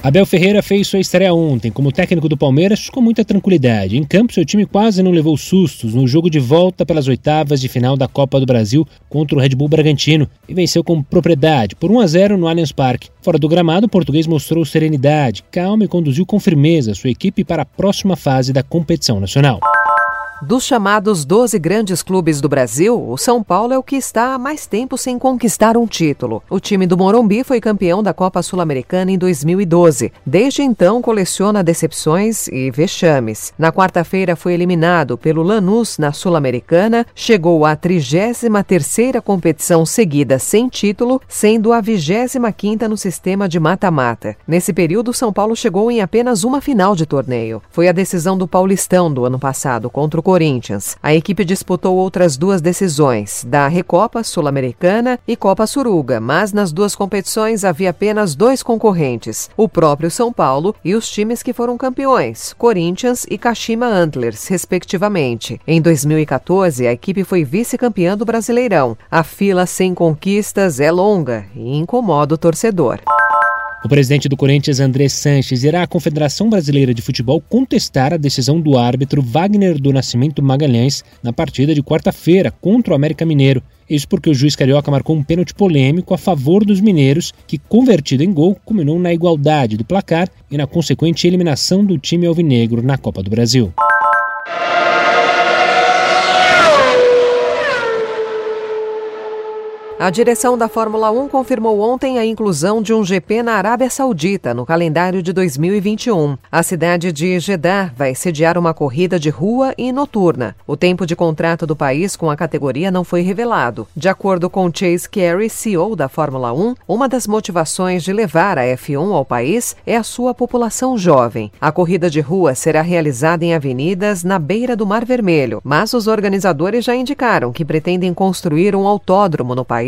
Abel Ferreira fez sua estreia ontem como técnico do Palmeiras com muita tranquilidade. Em campo, seu time quase não levou sustos no jogo de volta pelas oitavas de final da Copa do Brasil contra o Red Bull Bragantino e venceu com propriedade por 1 a 0 no Allianz Parque. Fora do gramado, o português mostrou serenidade, calma e conduziu com firmeza sua equipe para a próxima fase da competição nacional. Dos chamados 12 grandes clubes do Brasil, o São Paulo é o que está há mais tempo sem conquistar um título. O time do Morumbi foi campeão da Copa Sul-Americana em 2012. Desde então, coleciona decepções e vexames. Na quarta-feira, foi eliminado pelo Lanús na Sul-Americana, chegou à 33ª competição seguida sem título, sendo a 25ª no sistema de mata-mata. Nesse período, o São Paulo chegou em apenas uma final de torneio. Foi a decisão do Paulistão do ano passado contra o Corinthians. A equipe disputou outras duas decisões, da Recopa Sul-Americana e Copa Suruga, mas nas duas competições havia apenas dois concorrentes, o próprio São Paulo e os times que foram campeões, Corinthians e Kashima Antlers, respectivamente. Em 2014, a equipe foi vice-campeã do Brasileirão. A fila sem conquistas é longa e incomoda o torcedor. O presidente do Corinthians, André Sanches, irá à Confederação Brasileira de Futebol contestar a decisão do árbitro Wagner do Nascimento Magalhães na partida de quarta-feira contra o América Mineiro. Isso porque o juiz carioca marcou um pênalti polêmico a favor dos mineiros, que, convertido em gol, culminou na igualdade do placar e na consequente eliminação do time alvinegro na Copa do Brasil. A direção da Fórmula 1 confirmou ontem a inclusão de um GP na Arábia Saudita no calendário de 2021. A cidade de Jeddah vai sediar uma corrida de rua e noturna. O tempo de contrato do país com a categoria não foi revelado. De acordo com Chase Carey, CEO da Fórmula 1, uma das motivações de levar a F1 ao país é a sua população jovem. A corrida de rua será realizada em avenidas na beira do Mar Vermelho, mas os organizadores já indicaram que pretendem construir um autódromo no país